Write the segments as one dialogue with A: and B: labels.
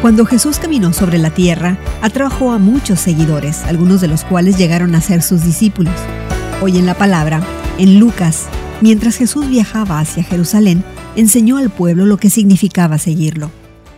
A: Cuando Jesús caminó sobre la tierra, atrajo a muchos seguidores, algunos de los cuales llegaron a ser sus discípulos. Hoy en la palabra, en Lucas, mientras Jesús viajaba hacia Jerusalén, enseñó al pueblo lo que significaba seguirlo.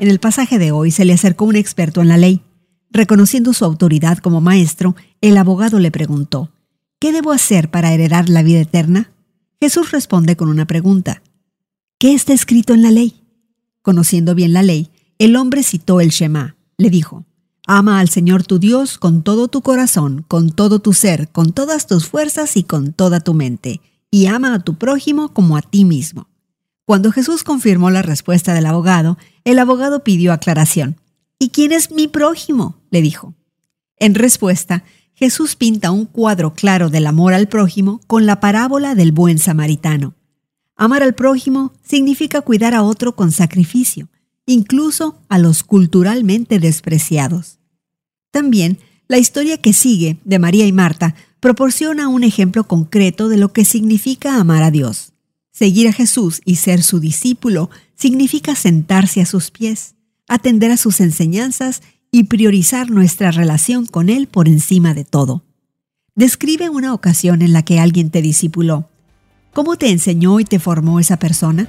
A: En el pasaje de hoy se le acercó un experto en la ley. Reconociendo su autoridad como maestro, el abogado le preguntó, ¿Qué debo hacer para heredar la vida eterna? Jesús responde con una pregunta. ¿Qué está escrito en la ley? Conociendo bien la ley, el hombre citó el Shema. Le dijo, Ama al Señor tu Dios con todo tu corazón, con todo tu ser, con todas tus fuerzas y con toda tu mente, y ama a tu prójimo como a ti mismo. Cuando Jesús confirmó la respuesta del abogado, el abogado pidió aclaración. ¿Y quién es mi prójimo? le dijo. En respuesta, Jesús pinta un cuadro claro del amor al prójimo con la parábola del buen samaritano. Amar al prójimo significa cuidar a otro con sacrificio, incluso a los culturalmente despreciados. También, la historia que sigue de María y Marta proporciona un ejemplo concreto de lo que significa amar a Dios. Seguir a Jesús y ser su discípulo significa sentarse a sus pies, atender a sus enseñanzas y priorizar nuestra relación con Él por encima de todo. Describe una ocasión en la que alguien te discipuló. ¿Cómo te enseñó y te formó esa persona?